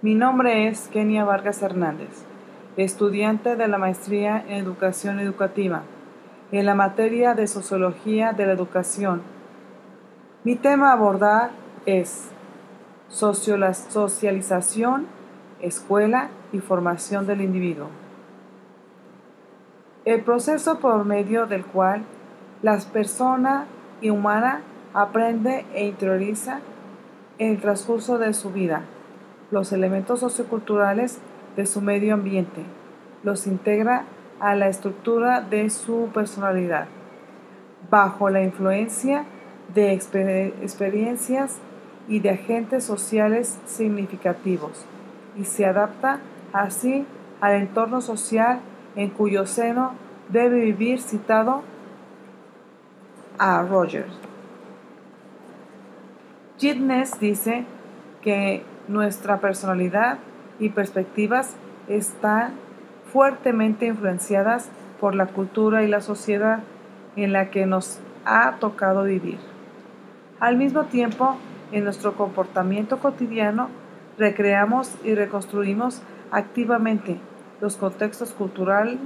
Mi nombre es Kenia Vargas Hernández, estudiante de la maestría en educación educativa, en la materia de sociología de la educación. Mi tema a abordar es socialización, escuela y formación del individuo. El proceso por medio del cual la persona humana aprende e interioriza el transcurso de su vida los elementos socioculturales de su medio ambiente, los integra a la estructura de su personalidad, bajo la influencia de experiencias y de agentes sociales significativos, y se adapta así al entorno social en cuyo seno debe vivir citado a Rogers. Gitnes dice que nuestra personalidad y perspectivas están fuertemente influenciadas por la cultura y la sociedad en la que nos ha tocado vivir. Al mismo tiempo, en nuestro comportamiento cotidiano, recreamos y reconstruimos activamente los contextos cultural,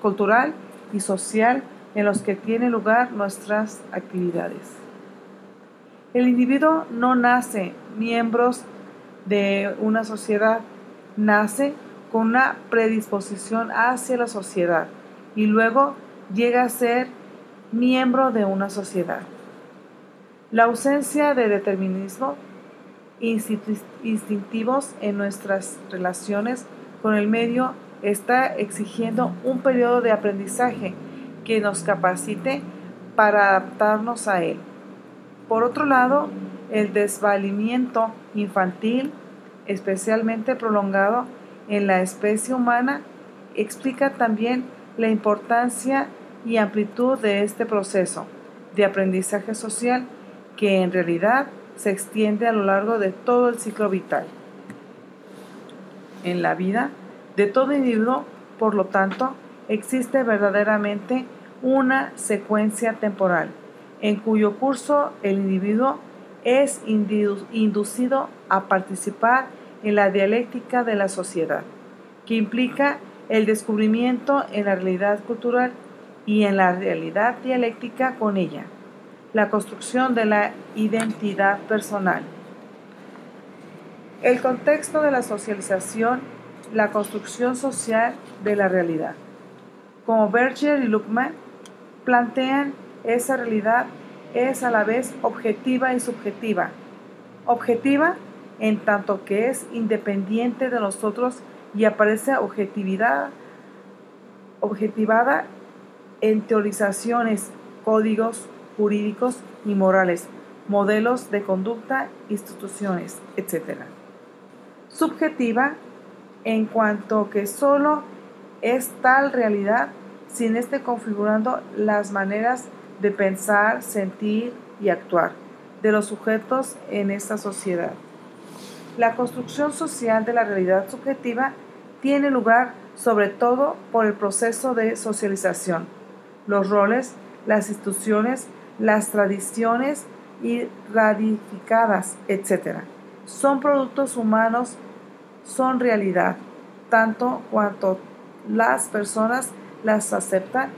cultural y social en los que tienen lugar nuestras actividades. El individuo no nace miembros de una sociedad, nace con una predisposición hacia la sociedad y luego llega a ser miembro de una sociedad. La ausencia de determinismo instintivos en nuestras relaciones con el medio está exigiendo un periodo de aprendizaje que nos capacite para adaptarnos a él. Por otro lado, el desvalimiento infantil, especialmente prolongado en la especie humana, explica también la importancia y amplitud de este proceso de aprendizaje social que en realidad se extiende a lo largo de todo el ciclo vital. En la vida de todo individuo, por lo tanto, existe verdaderamente una secuencia temporal en cuyo curso el individuo es inducido a participar en la dialéctica de la sociedad, que implica el descubrimiento en la realidad cultural y en la realidad dialéctica con ella, la construcción de la identidad personal. El contexto de la socialización, la construcción social de la realidad. Como Berger y Luckman plantean esa realidad es a la vez objetiva y subjetiva. Objetiva en tanto que es independiente de nosotros y aparece objetividad, objetivada en teorizaciones, códigos jurídicos y morales, modelos de conducta, instituciones, etc. Subjetiva en cuanto que solo es tal realidad sin esté configurando las maneras de pensar, sentir y actuar de los sujetos en esta sociedad. La construcción social de la realidad subjetiva tiene lugar sobre todo por el proceso de socialización. Los roles, las instituciones, las tradiciones y radificadas, etc. Son productos humanos, son realidad, tanto cuanto las personas las aceptan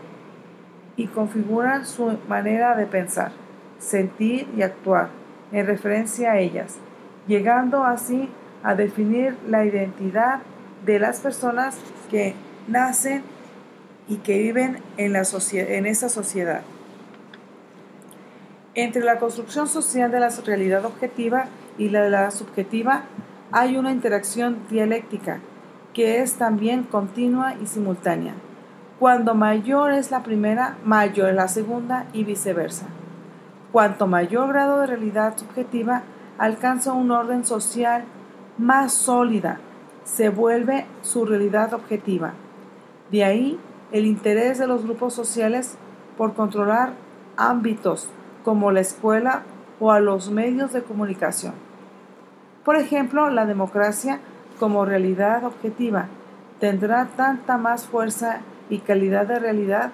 y configuran su manera de pensar, sentir y actuar en referencia a ellas, llegando así a definir la identidad de las personas que nacen y que viven en, la en esa sociedad. Entre la construcción social de la realidad objetiva y la de la subjetiva hay una interacción dialéctica que es también continua y simultánea. Cuando mayor es la primera, mayor es la segunda y viceversa. Cuanto mayor grado de realidad subjetiva alcanza un orden social más sólida, se vuelve su realidad objetiva. De ahí el interés de los grupos sociales por controlar ámbitos como la escuela o a los medios de comunicación. Por ejemplo, la democracia como realidad objetiva tendrá tanta más fuerza y calidad de realidad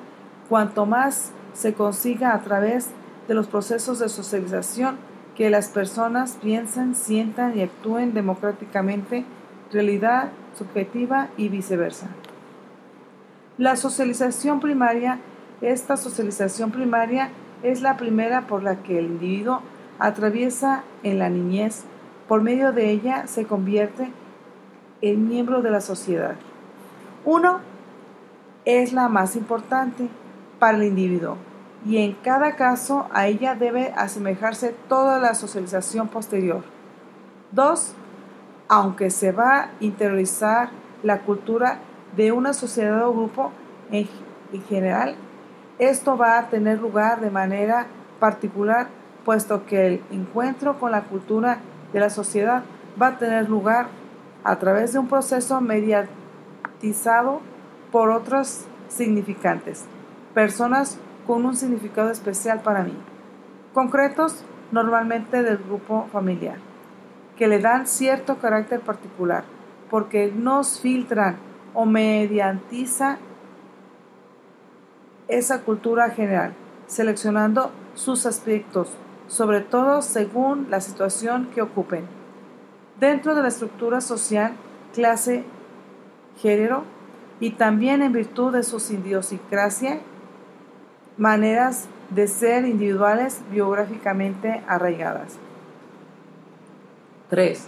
cuanto más se consiga a través de los procesos de socialización que las personas piensen, sientan y actúen democráticamente realidad subjetiva y viceversa. La socialización primaria, esta socialización primaria es la primera por la que el individuo atraviesa en la niñez. Por medio de ella se convierte en miembro de la sociedad. Uno, es la más importante para el individuo y en cada caso a ella debe asemejarse toda la socialización posterior. Dos, aunque se va a interiorizar la cultura de una sociedad o grupo en, general, esto va a tener lugar de manera particular, puesto que el encuentro con la cultura de la sociedad va a tener lugar a través de un proceso mediatizado por otros significantes, personas con un significado especial para mí, concretos normalmente del grupo familiar, que le dan cierto carácter particular, porque nos filtran o mediantiza esa cultura general, seleccionando sus aspectos, sobre todo según la situación que ocupen. Dentro de la estructura social, clase, género, y también en virtud de su idiosincrasia, maneras de ser individuales biográficamente arraigadas. 3.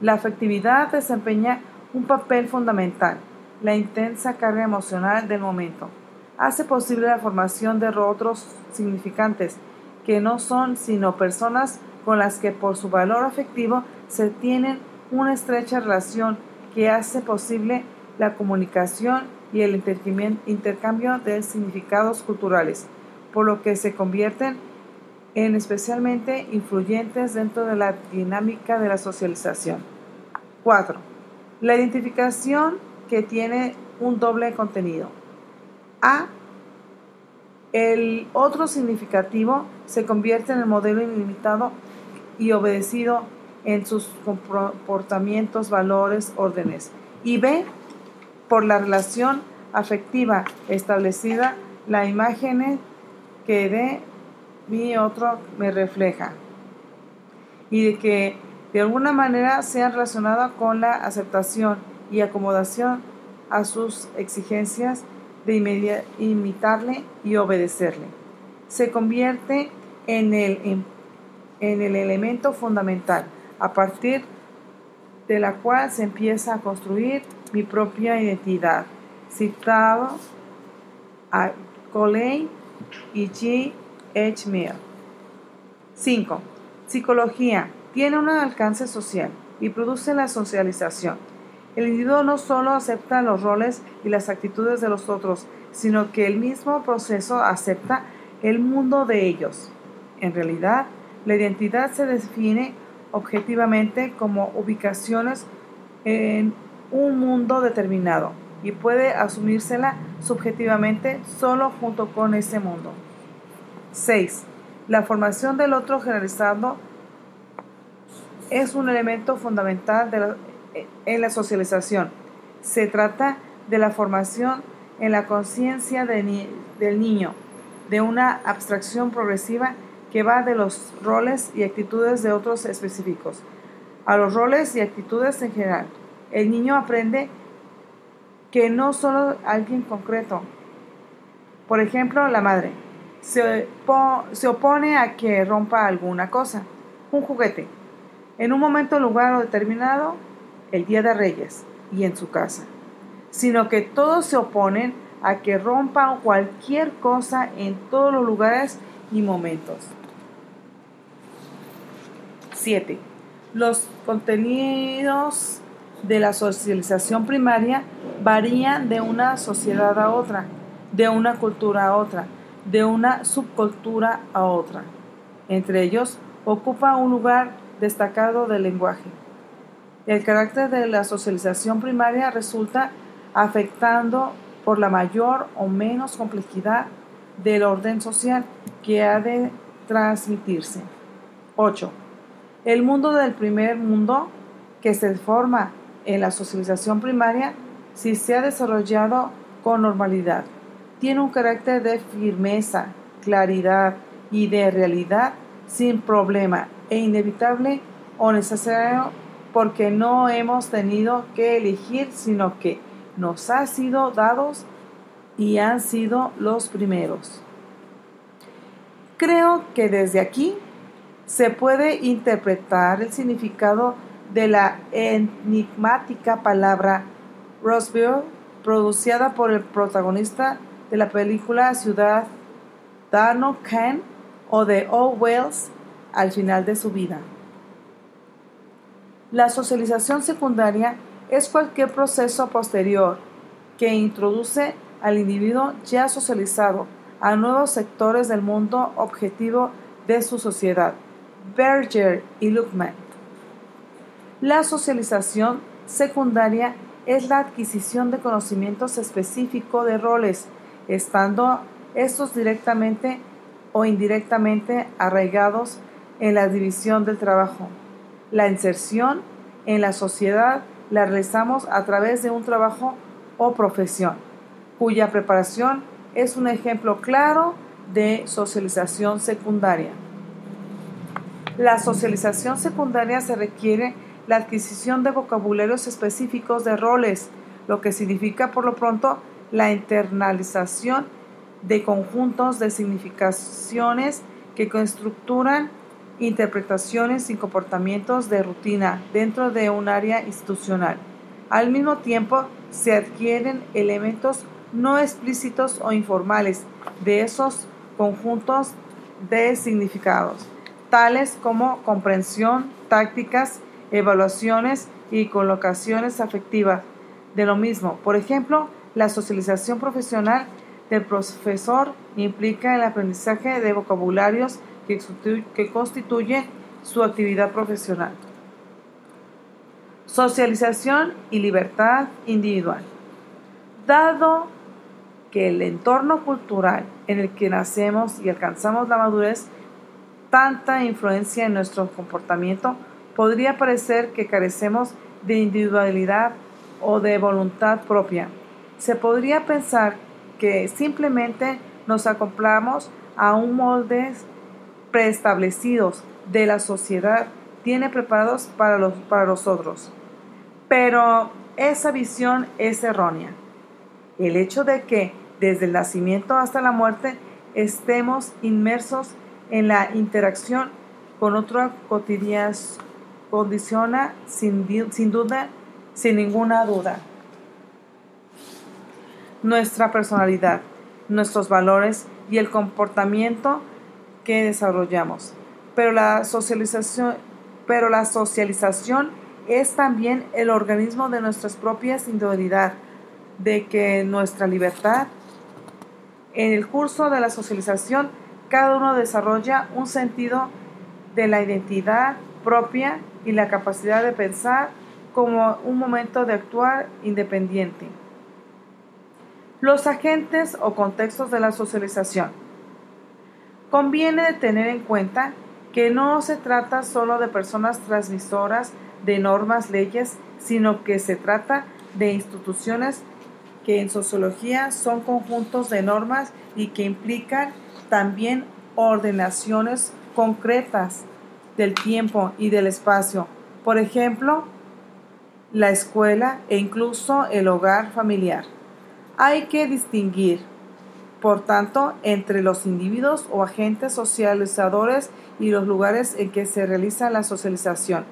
La afectividad desempeña un papel fundamental. La intensa carga emocional del momento hace posible la formación de otros significantes que no son sino personas con las que por su valor afectivo se tienen una estrecha relación que hace posible la comunicación y el intercambio de significados culturales, por lo que se convierten en especialmente influyentes dentro de la dinámica de la socialización. 4. La identificación que tiene un doble contenido. A. El otro significativo se convierte en el modelo ilimitado y obedecido en sus comportamientos, valores, órdenes. Y B por la relación afectiva establecida, la imagen que de mi otro me refleja y de que de alguna manera sea relacionada con la aceptación y acomodación a sus exigencias de imitarle y obedecerle. Se convierte en el, en, en el elemento fundamental a partir de la cual se empieza a construir mi propia identidad. Citado a Coley y G. H. Mill. 5. Psicología. Tiene un alcance social y produce la socialización. El individuo no solo acepta los roles y las actitudes de los otros, sino que el mismo proceso acepta el mundo de ellos. En realidad, la identidad se define objetivamente como ubicaciones en un mundo determinado y puede asumírsela subjetivamente solo junto con ese mundo. 6. La formación del otro generalizado es un elemento fundamental en la socialización. Se trata de la formación en la conciencia del niño, de una abstracción progresiva que va de los roles y actitudes de otros específicos a los roles y actitudes en general el niño aprende que no solo alguien concreto, por ejemplo, la madre, se, opone a que rompa alguna cosa, un juguete, en un momento, lugar o determinado, el Día de Reyes y en su casa, sino que todos se oponen a que rompa cualquier cosa en todos los lugares y momentos. 7. Los contenidos de la socialización primaria varían de una sociedad a otra, de una cultura a otra, de una subcultura a otra. Entre ellos, ocupa un lugar destacado del lenguaje. El carácter de la socialización primaria resulta afectando por la mayor o menos complejidad del orden social que ha de transmitirse. 8. El mundo del primer mundo que se forma en la socialización primaria, si se ha desarrollado con normalidad, tiene un carácter de firmeza, claridad y de realidad sin problema e inevitable o necesario porque no hemos tenido que elegir, sino que nos ha sido dados y han sido los primeros. Creo que desde aquí se puede interpretar el significado de la enigmática palabra Roseville, producida por el protagonista de la película Ciudad Dano Kane o de All Wells al final de su vida. La socialización secundaria es cualquier proceso posterior que introduce al individuo ya socializado a nuevos sectores del mundo objetivo de su sociedad. Berger y Luckman. La socialización secundaria es la adquisición de conocimientos específicos de roles, estando estos directamente o indirectamente arraigados en la división del trabajo. La inserción en la sociedad la realizamos a través de un trabajo o profesión, cuya preparación es un ejemplo claro de socialización secundaria. La socialización secundaria se requiere la adquisición de vocabularios específicos de roles, lo que significa por lo pronto la internalización de conjuntos de significaciones que constructuran interpretaciones y comportamientos de rutina dentro de un área institucional. Al mismo tiempo, se adquieren elementos no explícitos o informales de esos conjuntos de significados, tales como comprensión, tácticas, evaluaciones y colocaciones afectivas de lo mismo. Por ejemplo, la socialización profesional del profesor implica el aprendizaje de vocabularios que constituyen su actividad profesional. Socialización y libertad individual. Dado que el entorno cultural en el que nacemos y alcanzamos la madurez tanta influencia en nuestro comportamiento, podría parecer que carecemos de individualidad o de voluntad propia. Se podría pensar que simplemente nos acoplamos a un moldes preestablecidos de la sociedad tiene preparados para los, para los otros. Pero esa visión es errónea. El hecho de que desde el nacimiento hasta la muerte estemos inmersos en la interacción con otro cotidiano condiciona sin, sin duda, sin ninguna duda, nuestra personalidad, nuestros valores y el comportamiento que desarrollamos. Pero la socialización, pero la socialización es también el organismo de nuestras propias individualidad, de que nuestra libertad. En el curso de la socialización, cada uno desarrolla un sentido de la identidad propia y la capacidad de pensar como un momento de actuar independiente. Los agentes o contextos de la socialización. Conviene tener en cuenta que no se trata solo de personas transmisoras de normas, leyes, sino que se trata de instituciones que en sociología son conjuntos de normas y que implican también ordenaciones concretas del tiempo y del espacio. Por ejemplo, la escuela e incluso el hogar familiar. Hay que distinguir, por tanto, entre los individuos o agentes socializadores y los lugares en que se realiza la socialización.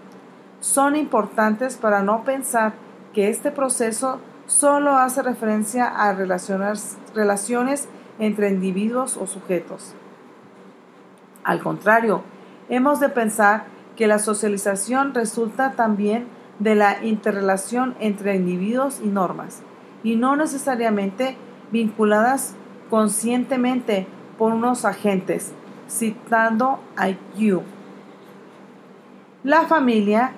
Son importantes para no pensar que este proceso solo hace referencia a relaciones entre individuos o sujetos. Al contrario, hemos de pensar que la socialización resulta también de la interrelación entre individuos y normas, y no necesariamente vinculadas conscientemente por unos agentes, citando a You. La familia,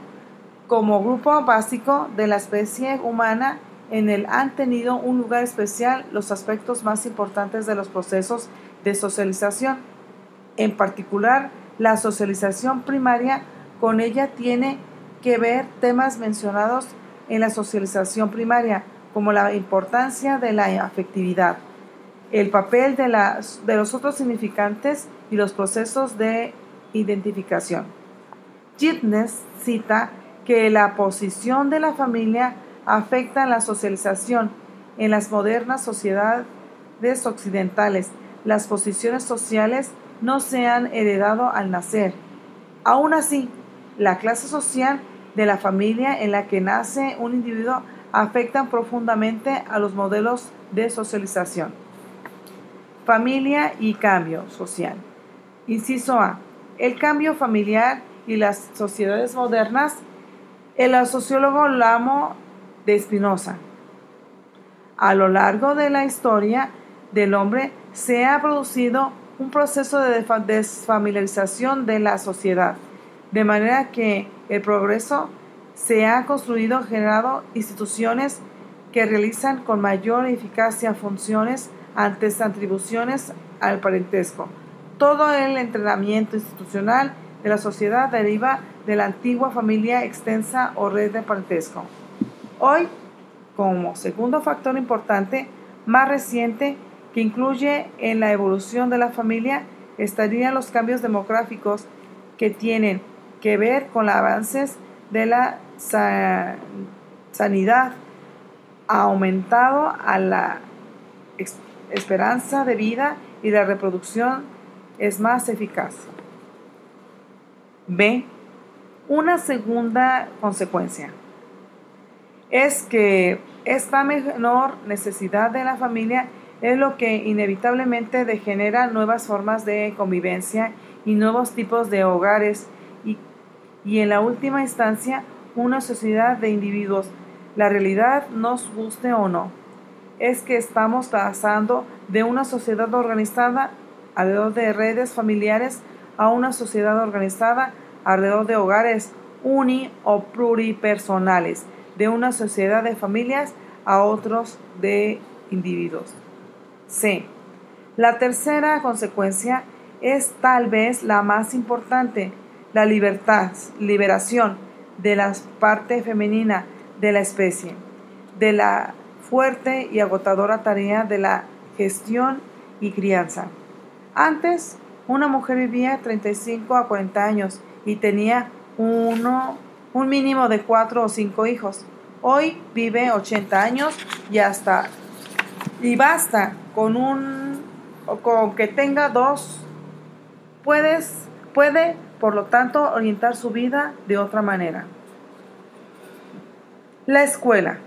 como grupo básico de la especie humana, en el han tenido un lugar especial los aspectos más importantes de los procesos de socialización, en particular la socialización primaria, con ella tiene que ver temas mencionados en la socialización primaria, como la importancia de la afectividad, el papel de, de los otros significantes y los procesos de identificación. Gitnes cita que la posición de la familia afecta la socialización. En las modernas sociedades occidentales, las posiciones sociales no se han heredado al nacer. Aún así, la clase social de la familia en la que nace un individuo afectan profundamente a los modelos de socialización. Familia y cambio social. Inciso A. El cambio familiar y las sociedades modernas. El sociólogo Lamo de Espinosa. A lo largo de la historia del hombre se ha producido un proceso de desfamiliarización de la sociedad, de manera que el progreso se ha construido, generado instituciones que realizan con mayor eficacia funciones antes atribuciones al parentesco. Todo el entrenamiento institucional de la sociedad deriva de la antigua familia extensa o red de parentesco. Hoy, como segundo factor importante, más reciente, que incluye en la evolución de la familia, estarían los cambios demográficos que tienen que ver con los avances de la sanidad, ha aumentado a la esperanza de vida y la reproducción es más eficaz. B. Una segunda consecuencia es que esta menor necesidad de la familia es lo que inevitablemente degenera nuevas formas de convivencia y nuevos tipos de hogares y, y en la última instancia una sociedad de individuos. La realidad, nos guste o no, es que estamos pasando de una sociedad organizada alrededor de redes familiares a una sociedad organizada alrededor de hogares uni o pluripersonales, de una sociedad de familias a otros de individuos. C. La tercera consecuencia es tal vez la más importante, la libertad, liberación de la parte femenina de la especie, de la fuerte y agotadora tarea de la gestión y crianza. Antes, una mujer vivía 35 a 40 años y tenía uno, un mínimo de 4 o 5 hijos. Hoy vive 80 años y hasta y basta con un con que tenga dos puedes puede por lo tanto orientar su vida de otra manera. La escuela.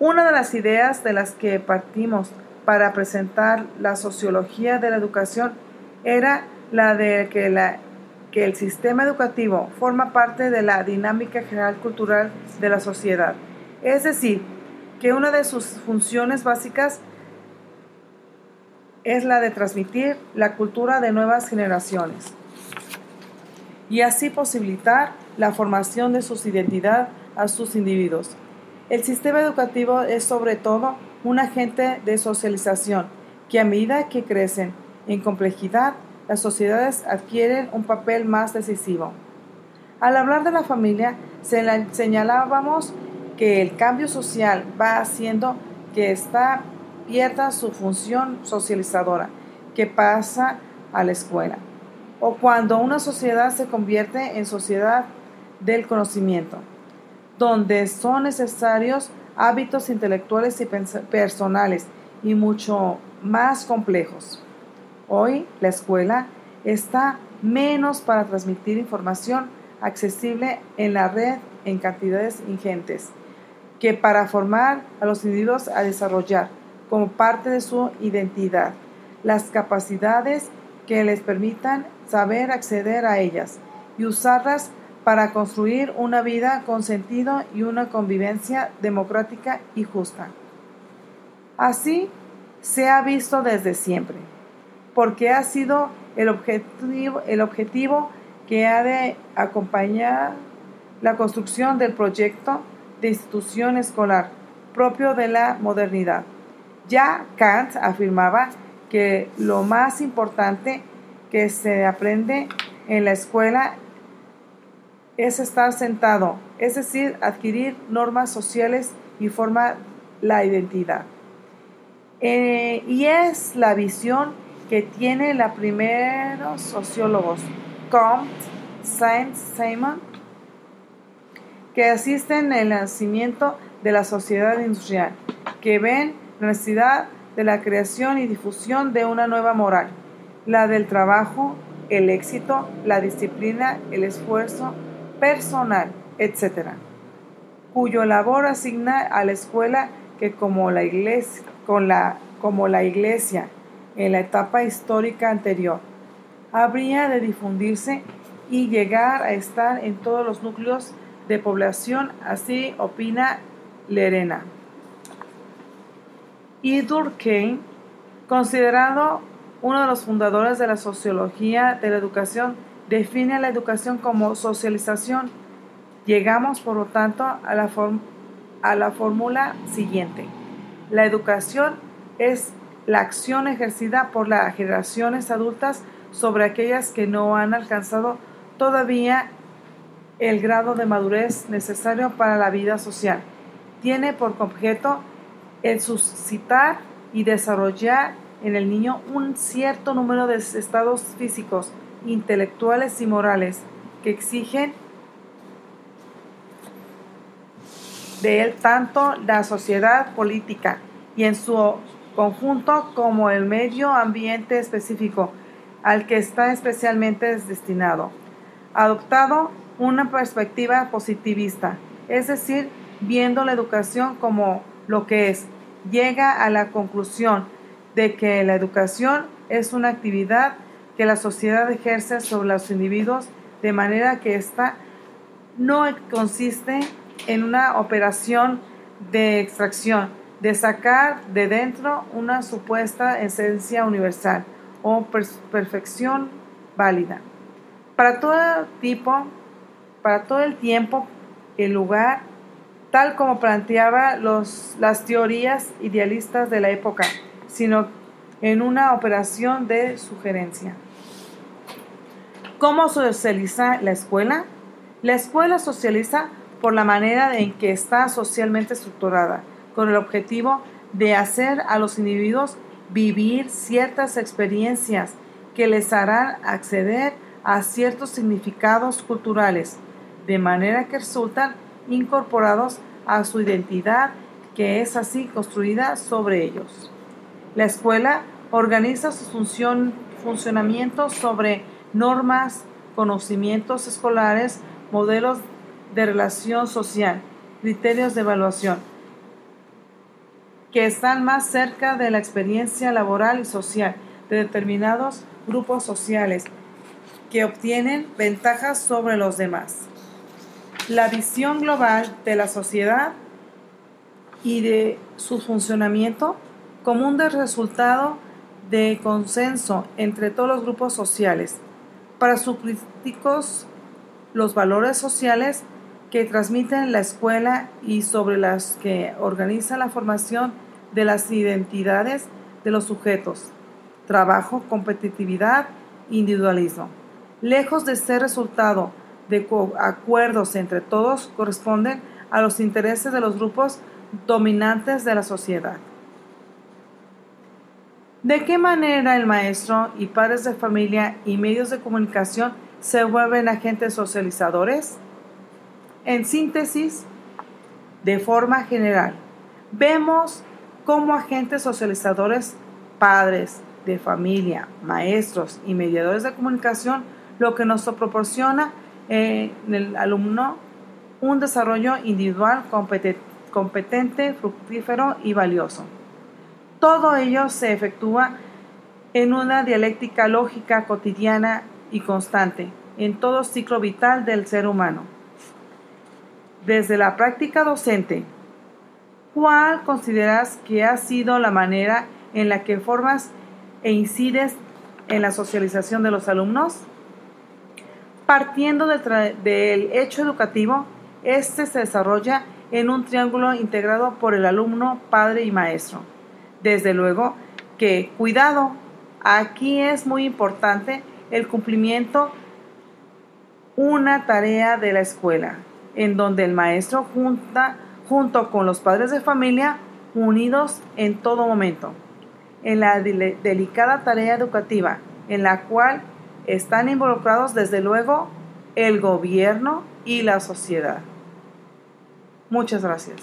Una de las ideas de las que partimos para presentar la sociología de la educación era la de que, la, que el sistema educativo forma parte de la dinámica general cultural de la sociedad. Es decir, que una de sus funciones básicas es la de transmitir la cultura de nuevas generaciones y así posibilitar la formación de su identidad a sus individuos. El sistema educativo es sobre todo un agente de socialización que a medida que crecen en complejidad, las sociedades adquieren un papel más decisivo. Al hablar de la familia, señalábamos que el cambio social va haciendo que ésta pierda su función socializadora, que pasa a la escuela, o cuando una sociedad se convierte en sociedad del conocimiento donde son necesarios hábitos intelectuales y personales y mucho más complejos. Hoy la escuela está menos para transmitir información accesible en la red en cantidades ingentes que para formar a los individuos a desarrollar como parte de su identidad las capacidades que les permitan saber acceder a ellas y usarlas para construir una vida con sentido y una convivencia democrática y justa. Así se ha visto desde siempre, porque ha sido el objetivo, el objetivo que ha de acompañar la construcción del proyecto de institución escolar propio de la modernidad. Ya Kant afirmaba que lo más importante que se aprende en la escuela es estar sentado, es decir, adquirir normas sociales y formar la identidad. Eh, y es la visión que tiene la primeros sociólogos, Comte, Saint-Simon, que asisten en el nacimiento de la sociedad industrial, que ven necesidad de la creación y difusión de una nueva moral, la del trabajo, el éxito, la disciplina, el esfuerzo personal, etc., cuyo labor asigna a la escuela que como la iglesia, con la, como la iglesia en la etapa histórica anterior, habría de difundirse y llegar a estar en todos los núcleos de población, así opina Lerena. Y Durkheim, considerado uno de los fundadores de la sociología de la educación, define la educación como socialización. Llegamos, por lo tanto, a la, a la fórmula siguiente. La educación es la acción ejercida por las generaciones adultas sobre aquellas que no han alcanzado todavía el grado de madurez necesario para la vida social. Tiene por objeto el suscitar y desarrollar en el niño un cierto número de estados físicos, intelectuales y morales que exigen de él tanto la sociedad política y en su conjunto como el medio ambiente específico al que está especialmente destinado. Adoptado una perspectiva positivista, es decir, viendo la educación como lo que es, llega a la conclusión de que la educación es una actividad que la sociedad ejerce sobre los individuos de manera que ésta no consiste en una operación de extracción, de sacar de dentro una supuesta esencia universal o perfección válida. Para todo tipo, para todo el tiempo, el lugar, tal como planteaba los, las teorías idealistas de la época, sino en una operación de sugerencia. ¿Cómo socializa la escuela? La escuela socializa por la manera en que está socialmente estructurada, con el objetivo de hacer a los individuos vivir ciertas experiencias que les harán acceder a ciertos significados culturales, de manera que resultan incorporados a su identidad que es así construida sobre ellos. La escuela organiza su función, funcionamiento sobre normas, conocimientos escolares, modelos de relación social, criterios de evaluación, que están más cerca de la experiencia laboral y social de determinados grupos sociales que obtienen ventajas sobre los demás. La visión global de la sociedad y de su funcionamiento como un resultado de consenso entre todos los grupos sociales. Para sus críticos, los valores sociales que transmiten la escuela y sobre las que organiza la formación de las identidades de los sujetos, trabajo, competitividad, individualismo. Lejos de ser resultado de acuerdos entre todos, corresponden a los intereses de los grupos dominantes de la sociedad. ¿De qué manera el maestro y padres de familia y medios de comunicación se vuelven agentes socializadores? En síntesis, de forma general, vemos como agentes socializadores, padres de familia, maestros y mediadores de comunicación, lo que nos proporciona en el alumno un desarrollo individual competente, fructífero y valioso. Todo ello se efectúa en una dialéctica lógica cotidiana y constante en todo ciclo vital del ser humano. Desde la práctica docente, ¿Cuál consideras que ha sido la manera en la que formas e incides en la socialización de los alumnos? Partiendo del, hecho educativo, este se desarrolla en un triángulo integrado por el alumno, padre y maestro. Desde luego que, cuidado, aquí es muy importante el cumplimiento una tarea de la escuela, en donde el maestro junta junto con los padres de familia unidos en todo momento, en la delicada tarea educativa en la cual están involucrados desde luego el gobierno y la sociedad. Muchas gracias.